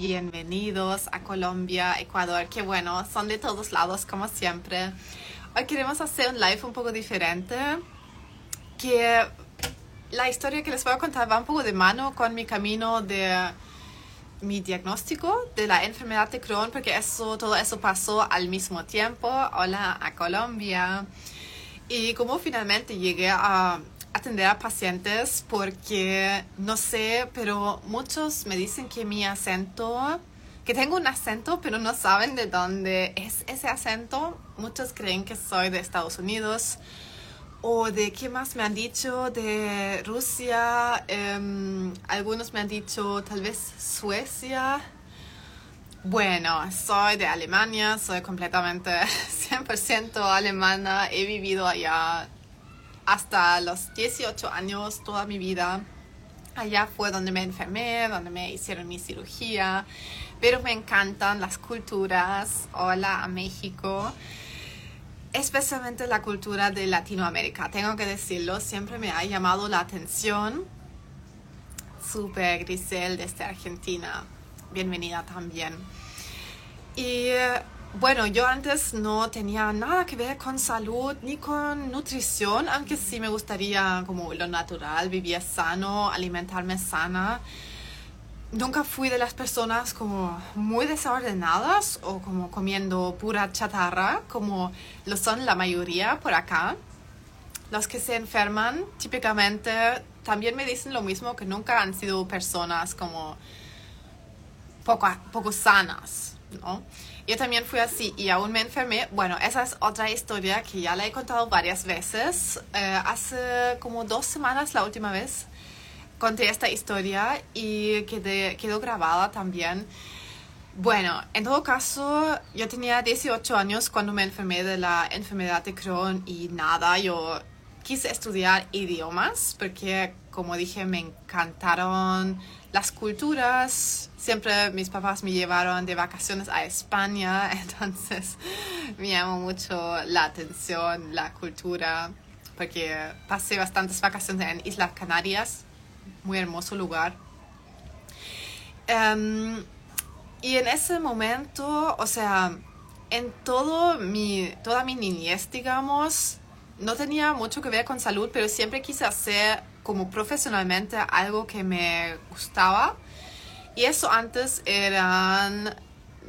Bienvenidos a Colombia, Ecuador, que bueno, son de todos lados como siempre. Hoy queremos hacer un live un poco diferente, que la historia que les voy a contar va un poco de mano con mi camino de mi diagnóstico de la enfermedad de Crohn, porque eso, todo eso pasó al mismo tiempo. Hola a Colombia. Y como finalmente llegué a atender a pacientes porque, no sé, pero muchos me dicen que mi acento, que tengo un acento, pero no saben de dónde es ese acento. Muchos creen que soy de Estados Unidos o de qué más me han dicho de Rusia. Em, algunos me han dicho tal vez Suecia. Bueno, soy de Alemania, soy completamente 100% alemana. He vivido allá hasta los 18 años, toda mi vida. Allá fue donde me enfermé, donde me hicieron mi cirugía, pero me encantan las culturas. Hola a México, especialmente la cultura de Latinoamérica. Tengo que decirlo, siempre me ha llamado la atención. Super Grisel desde Argentina, bienvenida también. Y bueno, yo antes no tenía nada que ver con salud ni con nutrición, aunque sí me gustaría como lo natural, vivir sano, alimentarme sana. Nunca fui de las personas como muy desordenadas o como comiendo pura chatarra, como lo son la mayoría por acá. Los que se enferman típicamente también me dicen lo mismo, que nunca han sido personas como poco, poco sanas, ¿no? Yo también fui así y aún me enfermé. Bueno, esa es otra historia que ya la he contado varias veces. Eh, hace como dos semanas, la última vez, conté esta historia y quedó grabada también. Bueno, en todo caso, yo tenía 18 años cuando me enfermé de la enfermedad de Crohn y nada, yo quise estudiar idiomas porque, como dije, me encantaron las culturas. Siempre mis papás me llevaron de vacaciones a España, entonces me llamó mucho la atención la cultura, porque pasé bastantes vacaciones en Islas Canarias, muy hermoso lugar. Em, y en ese momento, o sea, en todo mi, toda mi niñez, digamos, no tenía mucho que ver con salud, pero siempre quise hacer como profesionalmente algo que me gustaba. Y eso antes eran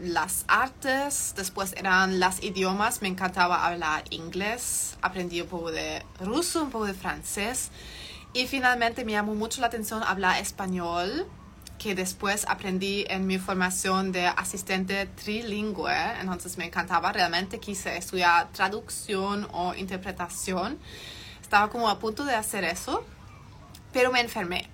las artes, después eran las idiomas, me encantaba hablar inglés, aprendí un poco de ruso, un poco de francés. Y finalmente me llamó mucho la atención hablar español, que después aprendí en mi formación de asistente trilingüe, entonces me encantaba, realmente quise estudiar traducción o interpretación, estaba como a punto de hacer eso pero me enfermé.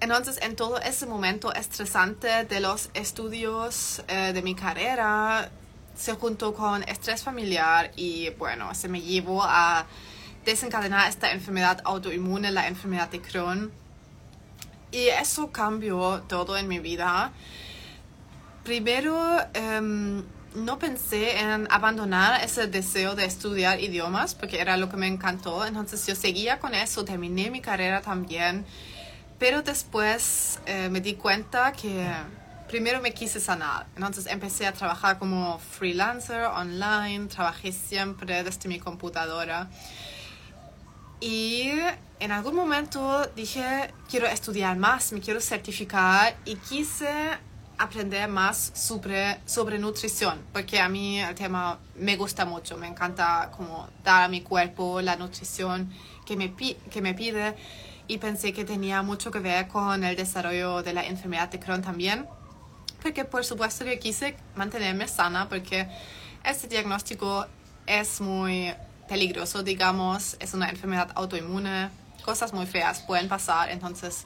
Entonces, en todo ese momento estresante de los estudios eh, de mi carrera, se juntó con estrés familiar y bueno, se me llevó a desencadenar esta enfermedad autoinmune, la enfermedad de Crohn. Y eso cambió todo en mi vida. Primero, em, no pensé en abandonar ese deseo de estudiar idiomas porque era lo que me encantó. Entonces yo seguía con eso, terminé mi carrera también. Pero después eh, me di cuenta que primero me quise sanar. Entonces empecé a trabajar como freelancer online, trabajé siempre desde mi computadora. Y en algún momento dije, quiero estudiar más, me quiero certificar y quise aprender más sobre, sobre nutrición, porque a mí el tema me gusta mucho, me encanta como dar a mi cuerpo la nutrición que me, que me pide y pensé que tenía mucho que ver con el desarrollo de la enfermedad de Crohn también, porque por supuesto que quise mantenerme sana, porque este diagnóstico es muy peligroso, digamos, es una enfermedad autoinmune, cosas muy feas pueden pasar, entonces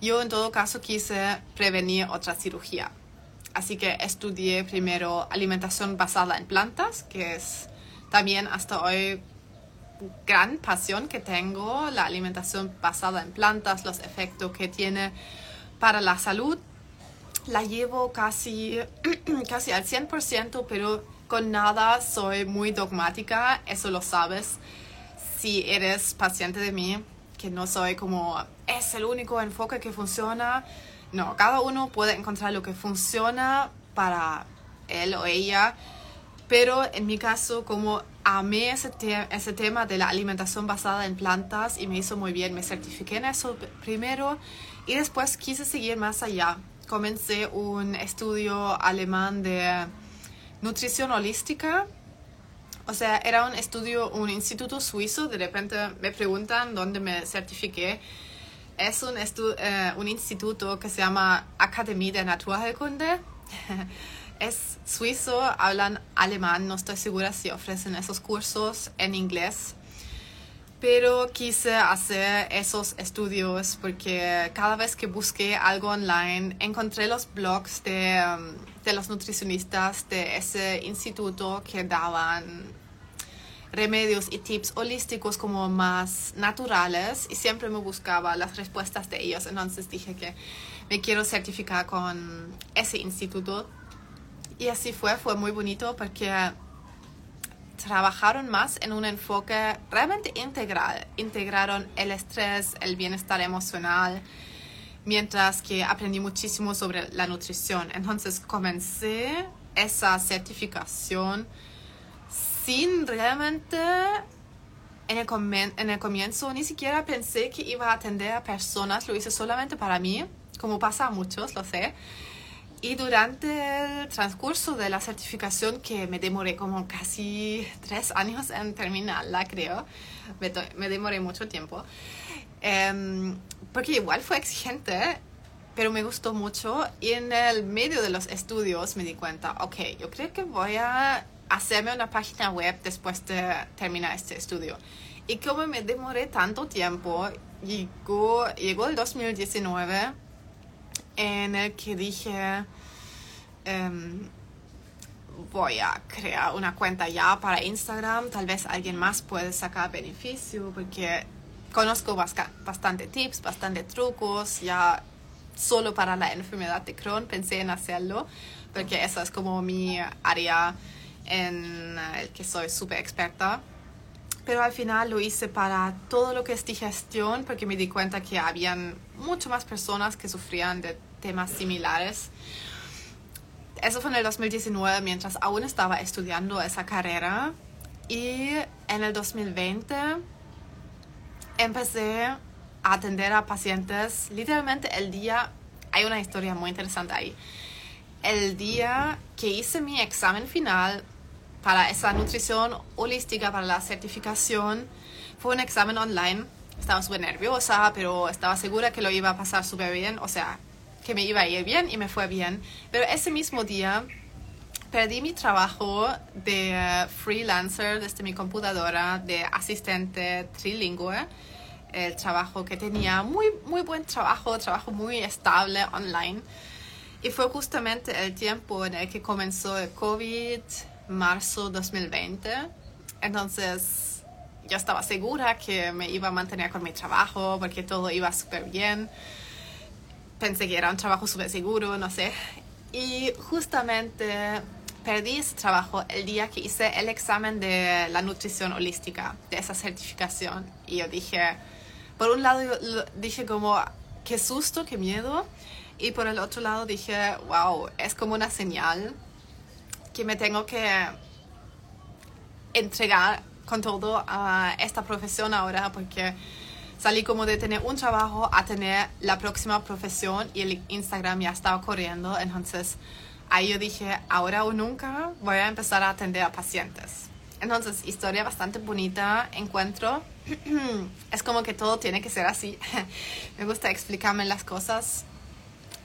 yo en todo caso quise prevenir otra cirugía. Así que estudié primero alimentación basada en plantas, que es también hasta hoy gran pasión que tengo, la alimentación basada en plantas, los efectos que tiene para la salud. La llevo casi, casi al 100%, pero con nada soy muy dogmática, eso lo sabes si eres paciente de mí que no soy como, es el único enfoque que funciona. no, cada uno puede encontrar lo que funciona para él o ella, pero en mi caso, como amé ese, ese tema de la alimentación basada en plantas y me hizo muy bien, me certifiqué en eso primero y después quise seguir más allá. Comencé un estudio alemán de nutrición holística. O sea, era un estudio, un instituto suizo. De repente me preguntan dónde me certifiqué. Es un, eh, un instituto que se llama Academie de Naturheilkunde. es suizo, hablan alemán, no estoy segura si ofrecen esos cursos en inglés pero quise hacer esos estudios porque cada vez que busqué algo online encontré los blogs de, um, de, los nutricionistas de ese instituto que daban remedios y tips holísticos como más naturales y siempre me buscaba las respuestas de ellos. Entonces dije que me quiero certificar con ese instituto y así fue, fue muy bonito porque trabajaron más en un enfoque realmente integral. Integraron el estrés, el bienestar emocional, mientras que aprendí muchísimo sobre la nutrición. Entonces comencé esa certificación sin realmente en el, en el comienzo ni siquiera pensé que iba a atender a personas, lo hice solamente para mí, como pasa a muchos, lo sé. Y durante el transcurso de la certificación, que me demoré como casi tres años en terminarla, creo, me, me demoré mucho tiempo, em, porque igual fue exigente, pero me gustó mucho. Y en el medio de los estudios me di cuenta, ok, yo creo que voy a hacerme una página web después de terminar este estudio. Y como me demoré tanto tiempo, llegó, llegó el 2019 en el que dije, em, voy a crear una cuenta ya para Instagram, tal vez alguien más puede sacar beneficio porque conozco bastante tips, bastante trucos, ya solo para la enfermedad de Crohn pensé en hacerlo, porque esa es como mi área en el que soy súper experta. Pero al final lo hice para todo lo que es digestión, porque me di cuenta que habían mucho más personas que sufrían de temas similares. Eso fue en el 2019 mientras aún estaba estudiando esa carrera y en el 2020 empecé a atender a pacientes literalmente el día, hay una historia muy interesante ahí, el día que hice mi examen final para esa nutrición holística, para la certificación, fue un examen online. Estaba súper nerviosa, pero estaba segura que lo iba a pasar súper bien. O sea, que me iba a ir bien y me fue bien. Pero ese mismo día perdí mi trabajo de eh, freelancer desde mi computadora, de asistente trilingüe. El trabajo que tenía, muy, muy buen trabajo, trabajo muy estable online. Y fue justamente el tiempo en el que comenzó el COVID, marzo 2020. Entonces yo estaba segura que me iba a mantener con mi trabajo porque todo iba súper bien pensé que era un trabajo súper seguro, no sé. Y justamente perdí ese trabajo el día que hice el examen de la nutrición holística, de esa certificación. Y yo dije, por un lado dije como, qué susto, qué miedo. Y por el otro lado dije, wow, es como una señal que me tengo que entregar con todo a esta profesión ahora porque salí como de tener un trabajo a tener la próxima profesión y el Instagram ya estaba corriendo. Entonces ahí yo dije, ahora o nunca voy a empezar a atender a pacientes. Entonces, historia bastante bonita, encuentro. es como que todo tiene que ser así. Me gusta explicarme las cosas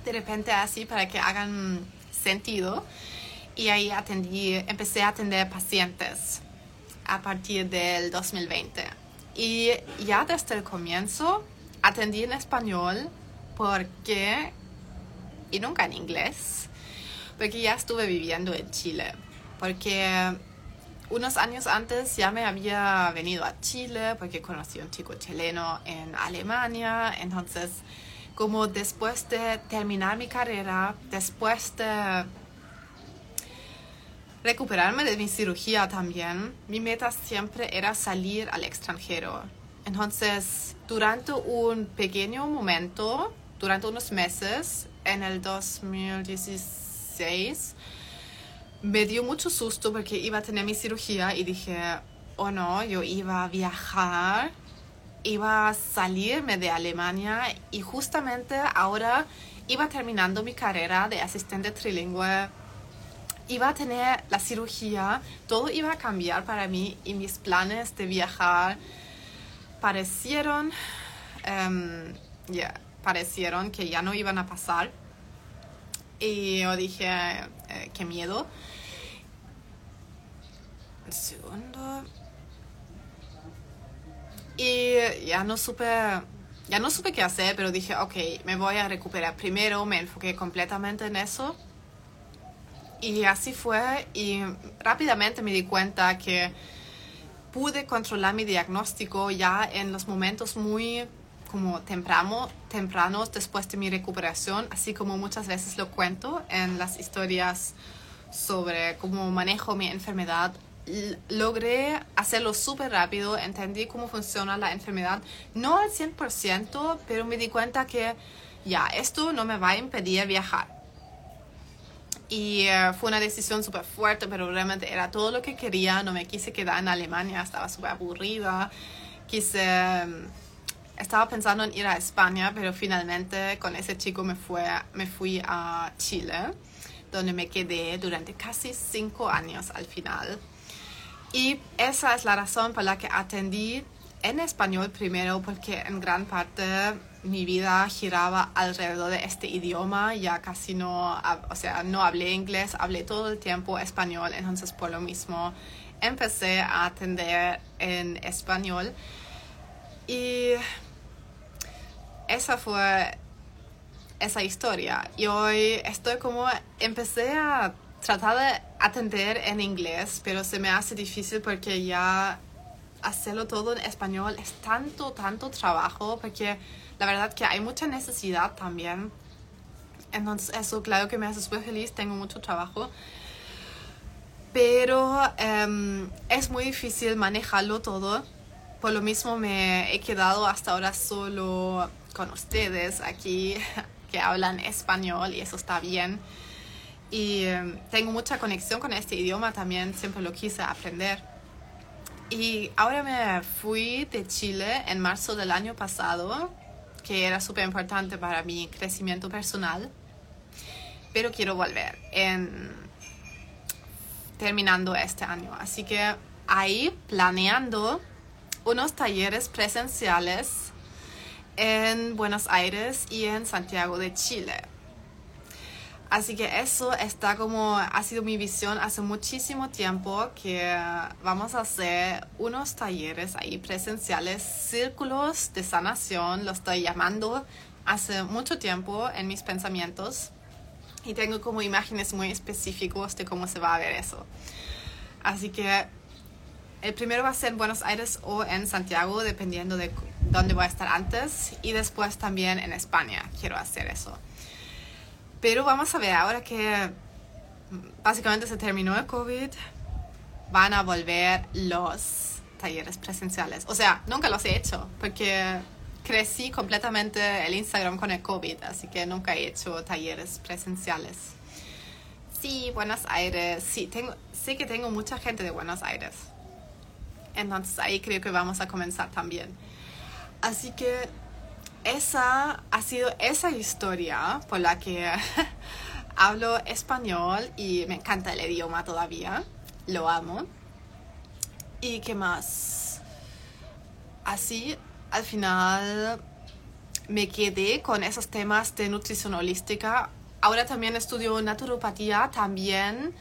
de repente así para que hagan sentido. Y ahí atendí, empecé a atender pacientes a partir del 2020 y ya desde el comienzo atendí en español porque, y nunca en inglés, porque ya estuve viviendo en Chile. Porque unos años antes ya me había venido a Chile porque conocí a un chico chileno en Alemania. Entonces, como después de terminar mi carrera, después de recuperarme de mi cirugía también, mi meta siempre era salir al extranjero. Entonces, durante un pequeño momento, durante unos meses, en el 2016, me dio mucho susto porque iba a tener mi cirugía y dije, oh no, yo iba a viajar, iba a salirme de Alemania y justamente ahora iba terminando mi carrera de asistente trilingüe, iba a tener la cirugía, todo iba a cambiar para mí y mis planes de viajar parecieron, um, parecieron que ya no iban a pasar. Y yo dije, eh, qué miedo. Un segundo. Y ya no supe, ya no supe qué hacer, pero dije, ok, me voy a recuperar. Primero me enfoqué completamente en eso. Y así fue. Y rápidamente me di cuenta que pude controlar mi diagnóstico ya en los momentos muy como temprano, tempranos después de mi recuperación, así como muchas veces lo cuento en las historias sobre cómo manejo mi enfermedad logré hacerlo súper rápido, entendí cómo funciona la enfermedad, no al 100%, pero me di cuenta que ya, esto no me va a impedir viajar. Y eh, fue una decisión súper fuerte, pero realmente era todo lo que quería, no me quise quedar en Alemania, estaba súper aburrida, quise... Estaba pensando en ir a España, pero finalmente con ese chico me, fue, me fui a Chile, donde me quedé durante casi cinco años al final. Y esa es la razón por la que atendí en español primero, porque en gran parte mi vida giraba alrededor de este idioma, ya casi no, o sea, no hablé inglés, hablé todo el tiempo español, entonces por lo mismo empecé a atender en español. Y esa fue esa historia. Y hoy estoy como, empecé a tratar de atender en inglés, pero se me hace difícil porque ya hacerlo todo en español es tanto, tanto trabajo, porque la verdad que hay mucha necesidad también. Entonces eso claro que me hace súper feliz, tengo mucho trabajo. Pero em, es muy difícil manejarlo todo. Por lo mismo me he quedado hasta ahora solo con ustedes aquí que hablan español y eso está bien. Y em, tengo mucha conexión con este idioma también, siempre lo quise aprender. Y ahora me fui de Chile en marzo del año pasado, que era súper importante para mi crecimiento personal, pero quiero volver terminando este año. Así que ahí planeando unos talleres presenciales en Buenos Aires y en Santiago de Chile Así que eso está como, ha sido mi visión hace muchísimo tiempo que vamos a hacer unos talleres ahí presenciales, círculos de sanación, lo estoy llamando hace mucho tiempo en mis pensamientos y tengo como imágenes muy específicas de cómo se va a ver eso. Así que el primero va a ser en Buenos Aires o en Santiago, dependiendo de dónde voy a estar antes, y después también en España quiero hacer eso. Pero vamos a ver, ahora que básicamente se terminó el COVID, van a volver los talleres presenciales. O sea, nunca los he hecho porque crecí completamente el Instagram con el COVID, así que nunca he hecho talleres presenciales. Sí, Buenos Aires, sí, tengo, sé que tengo mucha gente de Buenos Aires. Entonces ahí creo que vamos a comenzar también. Así que esa ha sido esa historia por la que hablo español y me encanta el idioma todavía. Lo amo. ¿Y qué más? Así, al final me quedé con esos temas de nutrición holística. Ahora también estudio naturopatía, también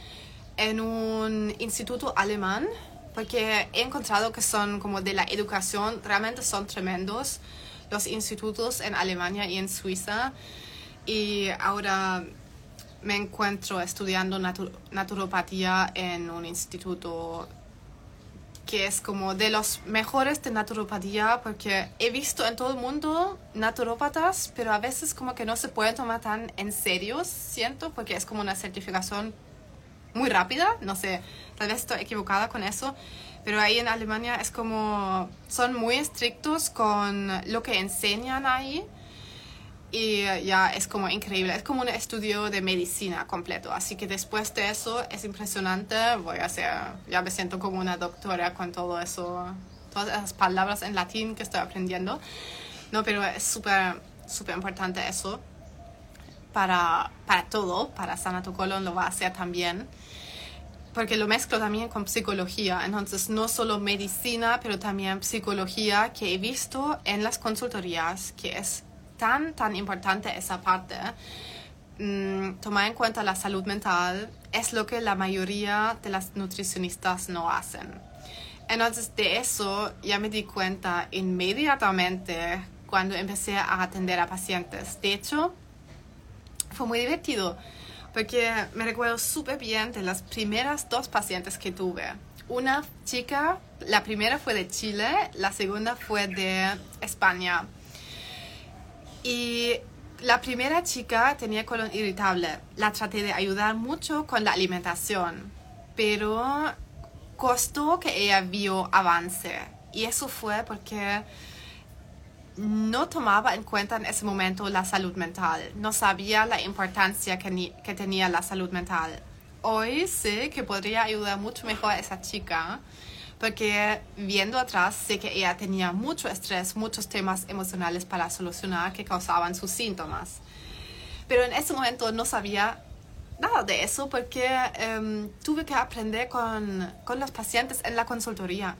en un instituto alemán, porque he encontrado que son como de la educación, realmente son tremendos los institutos en Alemania y en Suiza. Y ahora me encuentro estudiando naturopatía en un instituto que es como de los mejores de naturopatía porque he visto en todo el mundo naturópatas, pero a veces como que no se puede tomar tan en serio, siento, porque es como una certificación muy rápida, no sé, tal vez estoy equivocada con eso, pero ahí en Alemania es como, son muy estrictos con lo que enseñan ahí. Y ya es como increíble, es como un estudio de medicina completo, así que después de eso es impresionante, voy a hacer, ya me siento como una doctora con todo eso, todas esas palabras en latín que estoy aprendiendo, no, pero es súper, súper importante eso. Para, para todo, para Sana tu colon lo va a hacer también porque lo mezclo también con psicología, entonces no solo medicina, pero también psicología que he visto en las consultorías, que es tan, tan importante esa parte. Mm, tomar en cuenta la salud mental es lo que la mayoría de las nutricionistas no hacen. Entonces de eso ya me di cuenta inmediatamente cuando empecé a atender a pacientes. De hecho, fue muy divertido porque me recuerdo súper bien de las primeras dos pacientes que tuve. Una chica, la primera fue de Chile, la segunda fue de España. Y la primera chica tenía colon irritable. La traté de ayudar mucho con la alimentación, pero costó que ella vio avance. Y eso fue porque no tomaba en cuenta en ese momento la salud mental, no sabía la importancia que, tenía la salud mental. Hoy sé que podría ayudar mucho mejor a esa chica porque viendo atrás sé que ella tenía mucho estrés, muchos temas emocionales para solucionar que causaban sus síntomas. Pero en ese momento no sabía nada de eso porque em, tuve que aprender con los pacientes en la consultoría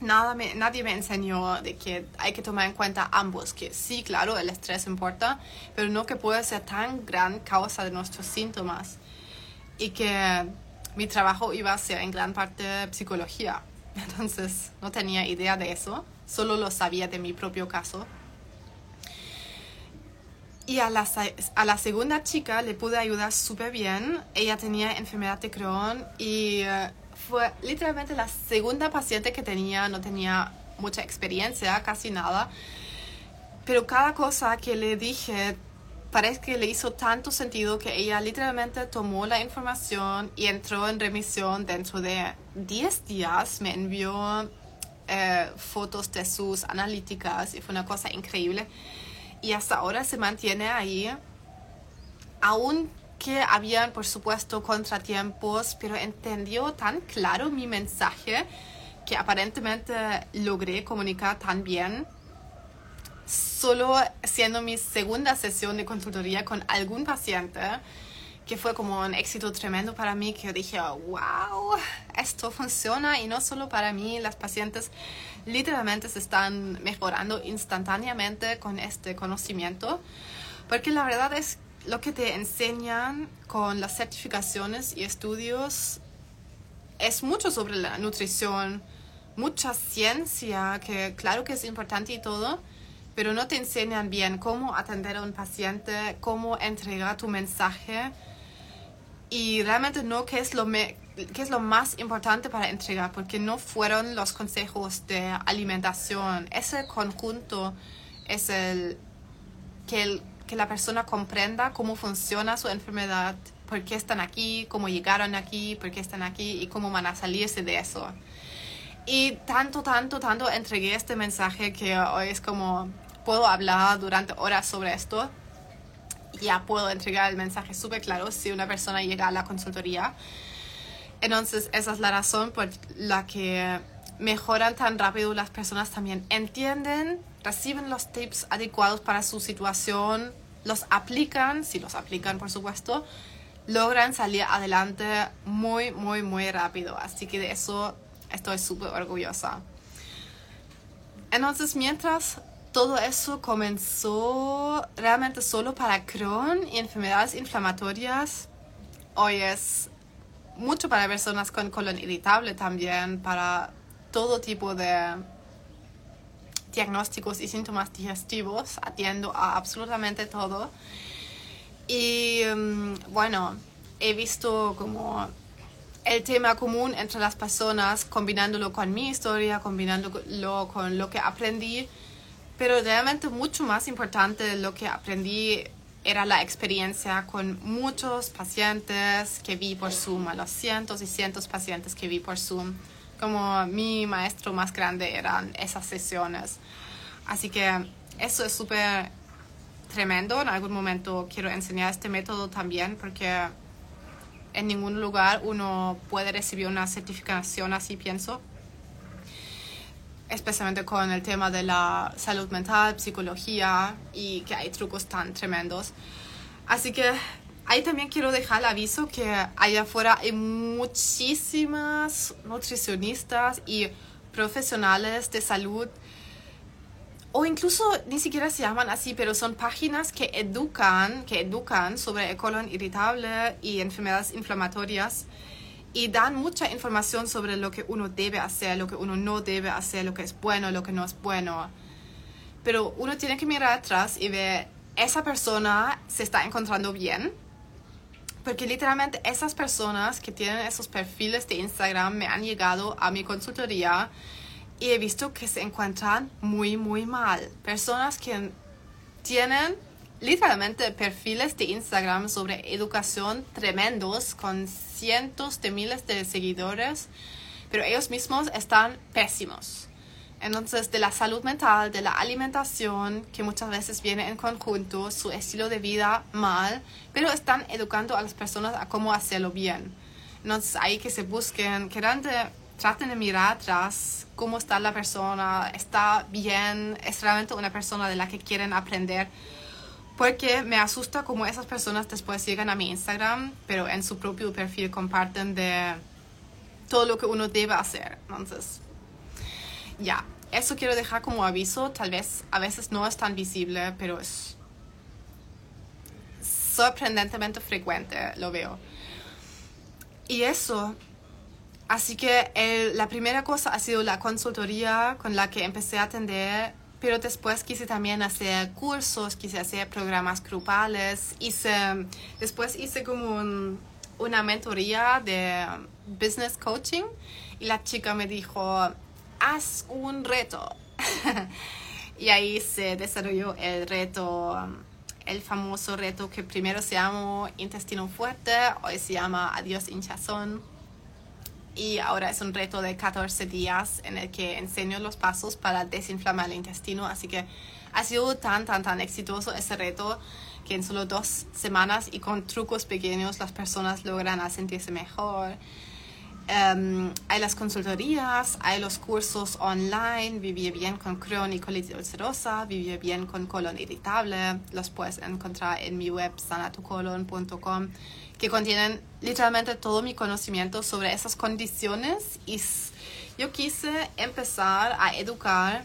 nada me, nadie me enseñó de que hay que tomar en cuenta ambos, que sí, claro, el estrés importa, pero no que puede ser tan gran causa de nuestros síntomas y que mi trabajo iba a ser en gran parte psicología. Entonces no tenía idea de eso, solo lo sabía de mi propio caso. Y a la, a la segunda chica le pude ayudar súper bien. Ella tenía enfermedad de Crohn y... Eh, fue literalmente la segunda paciente que tenía, no tenía mucha experiencia, casi nada, pero cada cosa que le dije parece que le hizo tanto sentido que ella literalmente tomó la información y entró en remisión dentro de 10 días, me envió eh, fotos de sus analíticas y fue una cosa increíble. Y hasta ahora se mantiene ahí, aún que habían, por supuesto, contratiempos, pero entendió tan claro mi mensaje que aparentemente logré comunicar tan bien. Solo siendo mi segunda sesión de consultoría con algún paciente, que fue como un éxito tremendo para mí, que dije, wow, esto funciona y no solo para mí, las pacientes literalmente se están mejorando instantáneamente con este conocimiento, porque la verdad es lo que te enseñan con las certificaciones y estudios es mucho sobre la nutrición, mucha ciencia, que claro que es importante y todo, pero no te enseñan bien cómo atender a un paciente, cómo entregar tu mensaje y realmente no qué es lo, qué es lo más importante para entregar, porque no fueron los consejos de alimentación. Ese conjunto es el que el que la persona comprenda cómo funciona su enfermedad, por qué están aquí, cómo llegaron aquí, por qué están aquí y cómo van a salirse de eso. Y tanto, tanto, tanto entregué este mensaje que hoy es como puedo hablar durante horas sobre esto. Ya puedo entregar el mensaje súper claro si una persona llega a la consultoría. Entonces, esa es la razón por la que mejoran tan rápido las personas también. Entienden reciben los tips adecuados para su situación, los aplican, si los aplican por supuesto, logran salir adelante muy, muy, muy rápido. Así que de eso estoy súper orgullosa. Entonces, mientras todo eso comenzó realmente solo para Crohn y enfermedades inflamatorias, hoy es mucho para personas con colon irritable también, para todo tipo de diagnósticos y síntomas digestivos, atiendo a absolutamente todo. Y mm, bueno, he visto como el tema común entre las personas, combinándolo con mi historia, combinándolo con lo que aprendí, pero realmente mucho más importante lo que aprendí era la experiencia con muchos pacientes que vi por Zoom, a los cientos y cientos pacientes que vi por Zoom como mi maestro más grande eran esas sesiones. Así que eso es súper tremendo. En algún momento quiero enseñar este método también porque en ningún lugar uno puede recibir una certificación así, pienso. Especialmente con el tema de la salud mental, psicología y que hay trucos tan tremendos. Así que ahí también quiero dejar el aviso que allá afuera hay muchísimas nutricionistas y profesionales de salud o incluso ni siquiera se llaman así, pero son páginas que educan, que educan sobre el colon irritable y enfermedades inflamatorias y dan mucha información sobre lo que uno debe hacer, lo que uno no debe hacer, lo que es bueno, lo que no es bueno. Pero uno tiene que mirar atrás y ver, esa persona se está encontrando bien. Porque literalmente esas personas que tienen esos perfiles de Instagram me han llegado a mi consultoría y he visto que se encuentran muy, muy mal. Personas que tienen literalmente perfiles de Instagram sobre educación tremendos con cientos de miles de seguidores, pero ellos mismos están pésimos. Entonces, de la salud mental, de la alimentación, que muchas veces viene en conjunto, su estilo de vida mal, pero están educando a las personas a cómo hacerlo bien. Entonces, hay que se busquen, que traten de mirar atrás cómo está la persona, está bien, es realmente una persona de la que quieren aprender. Porque me asusta cómo esas personas después llegan a mi Instagram, pero en su propio perfil comparten de todo lo que uno debe hacer. Entonces, ya, eso quiero dejar como aviso. Tal vez a veces no es tan visible, pero es sorprendentemente frecuente, lo veo. Y eso Así que la primera cosa ha sido la consultoría con la que empecé a atender, pero después quise también hacer cursos, quise hacer programas grupales, hice, después hice como una mentoría de business coaching y la chica me dijo, haz un reto. y ahí se desarrolló el reto, el famoso reto que primero se llamó intestino fuerte, hoy se llama adiós hinchazón y ahora es un reto de 14 días en el que enseño los pasos para desinflamar el intestino. Así que ha sido tan, tan, tan exitoso ese reto que en solo dos semanas y con trucos pequeños las personas logran sentirse mejor. Em, hay las consultorías, hay los cursos online, Vivir bien con Crohn y colitis ulcerosa, Vivir bien con colon irritable, los puedes encontrar en mi web sanatucolon.com que contienen literalmente todo mi conocimiento sobre esas condiciones y yo quise empezar a educar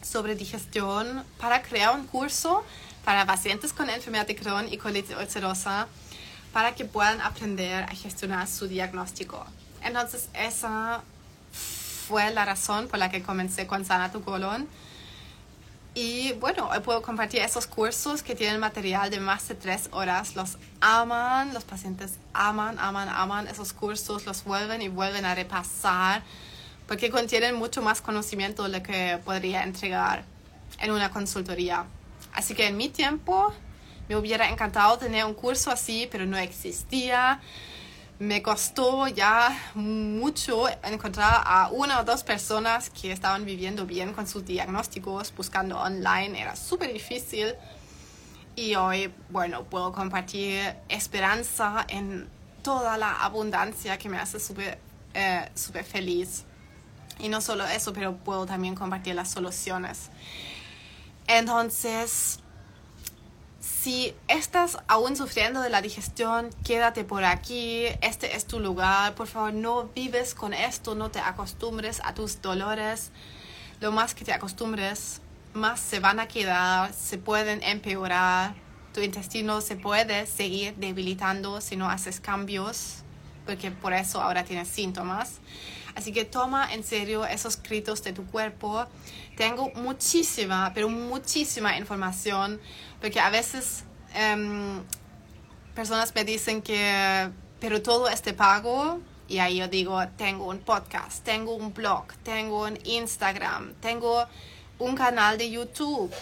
sobre digestión para crear un curso para pacientes con enfermedad de Crohn y colitis ulcerosa para que puedan aprender a gestionar su diagnóstico. Entonces esa fue la razón por la que comencé con Sana tu y bueno, hoy puedo compartir esos cursos que tienen material de más de tres horas. Los aman, los pacientes aman, aman, aman esos cursos, los vuelven y vuelven a repasar porque contienen mucho más conocimiento de lo que podría entregar en una consultoría. Así que en mi tiempo me hubiera encantado tener un curso así, pero no existía me costó ya mucho encontrar a una o dos personas que estaban viviendo bien con sus diagnósticos, buscando online, era súper difícil. Y hoy, bueno, puedo compartir esperanza en toda la abundancia que me hace súper eh, feliz. Y no solo eso, pero puedo también compartir las soluciones. Entonces, si estás aún sufriendo de la digestión, quédate por aquí, este es tu lugar, por favor no vives con esto, no te acostumbres a tus dolores, lo más que te acostumbres, más se van a quedar, se pueden empeorar, tu intestino se puede seguir debilitando si no haces cambios, porque por eso ahora tienes síntomas. Así que toma en serio esos gritos de tu cuerpo. Tengo muchísima, pero muchísima información porque a veces em, personas me dicen que, pero todo este pago, y ahí yo digo, tengo un podcast, tengo un blog, tengo un Instagram, tengo un canal de YouTube,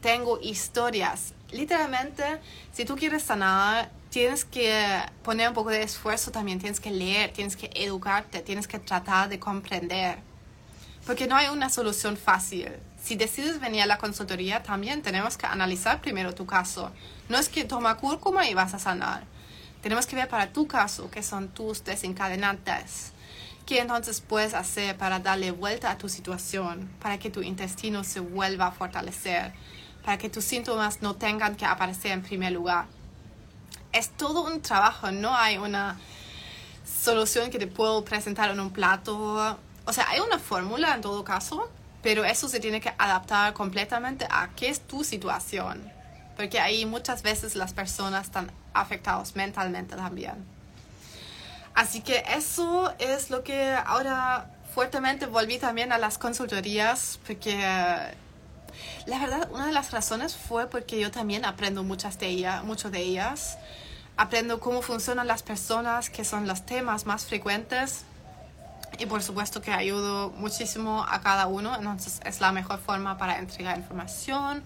tengo historias. Literalmente, si tú quieres sanar, tienes que poner un poco de esfuerzo también, tienes que leer, tienes que educarte, tienes que tratar de comprender. Porque no hay una solución fácil. si decides venir a la consultoría, también tenemos que analizar primero tu caso. No es que toma cúrcuma y vas a sanar. Tenemos que ver para tu caso qué son tus desencadenantes. ¿Qué entonces puedes hacer para darle vuelta a tu situación? Para que tu intestino se vuelva a fortalecer. Para que tus síntomas no tengan que aparecer en primer lugar. Es todo un trabajo, no hay una solución que te puedo presentar en un plato. O sea, hay una fórmula en todo caso, pero eso se tiene que adaptar completamente a qué es tu situación, porque ahí muchas veces las personas están afectadas mentalmente también. Así que eso es lo que ahora fuertemente volví también a las consultorías, porque la verdad una de las razones fue porque yo también aprendo muchas de mucho de ellas. Aprendo cómo funcionan las personas, que son los temas más frecuentes. Y por supuesto que ayudo muchísimo a cada uno, entonces es la mejor forma para entregar información.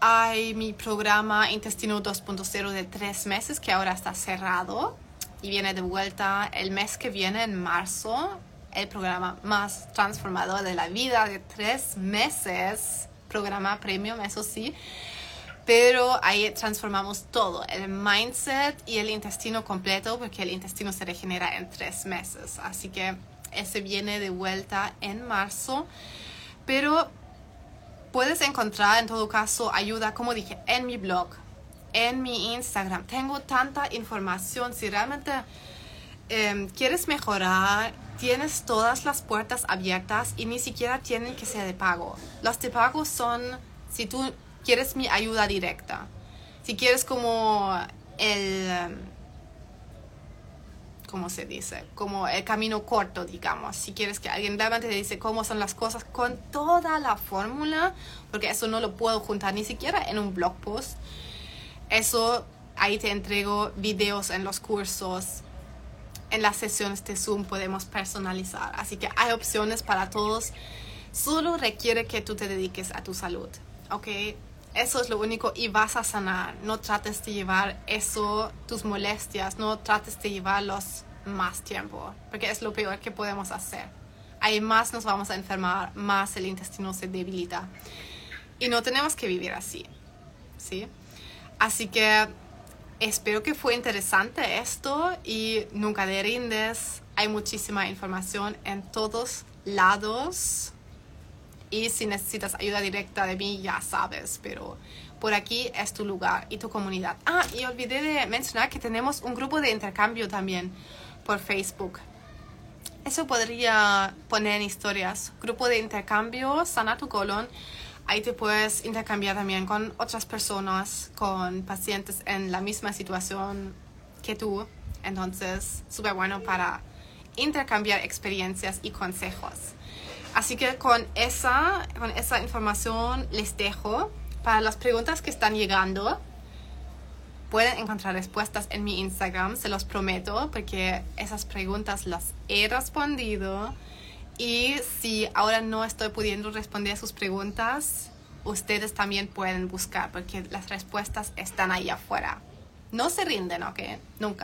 Hay mi programa Intestino 2.0 de tres meses que ahora está cerrado y viene de vuelta el mes que viene, en marzo, el programa más transformador de la vida de tres meses, programa premium, eso sí pero ahí transformamos todo, el mindset y el intestino completo, porque el intestino se regenera en tres meses. Así que ese viene de vuelta en marzo, pero puedes encontrar en todo caso ayuda, como dije, en mi blog, en mi Instagram. Tengo tanta información, si realmente em, quieres mejorar, tienes todas las puertas abiertas y ni siquiera tienen que ser de pago. Los de pago son si tú quieres mi ayuda directa, si quieres como el, um, ¿cómo se dice? Como el camino corto, digamos. Si quieres que alguien realmente te dice cómo son las cosas con toda la fórmula, porque eso no lo puedo juntar ni siquiera en un blog post. Eso ahí te entrego videos en los cursos. En las sesiones de Zoom podemos personalizar. Así que hay opciones para todos. Solo requiere que tú te dediques a tu salud. ¿Ok? Eso es lo único y vas a sanar. No trates de llevar eso, tus molestias, no trates de llevarlos más tiempo, porque es lo peor que podemos hacer. Ahí más nos vamos a enfermar, más el intestino se debilita. Y no tenemos que vivir así, ¿sí? Así que espero que fue interesante esto y nunca te rindes. Hay muchísima información en todos lados y si necesitas ayuda directa de mí, ya sabes, pero por aquí es tu lugar y tu comunidad. Ah, y olvidé de mencionar que tenemos un grupo de intercambio también por Facebook. Eso podría poner en historias. Grupo de intercambio, sana tu colon. Ahí te puedes intercambiar también con otras personas, con pacientes en la misma situación que tú. Entonces, súper bueno para intercambiar experiencias y consejos. Así que con esa, con esa información les dejo para las preguntas que están llegando. Pueden encontrar respuestas en mi Instagram, se los prometo, porque esas preguntas las he respondido. Y si ahora no estoy pudiendo responder sus preguntas, ustedes también pueden buscar, porque las respuestas están ahí afuera. No se rinden, ¿ok? Nunca.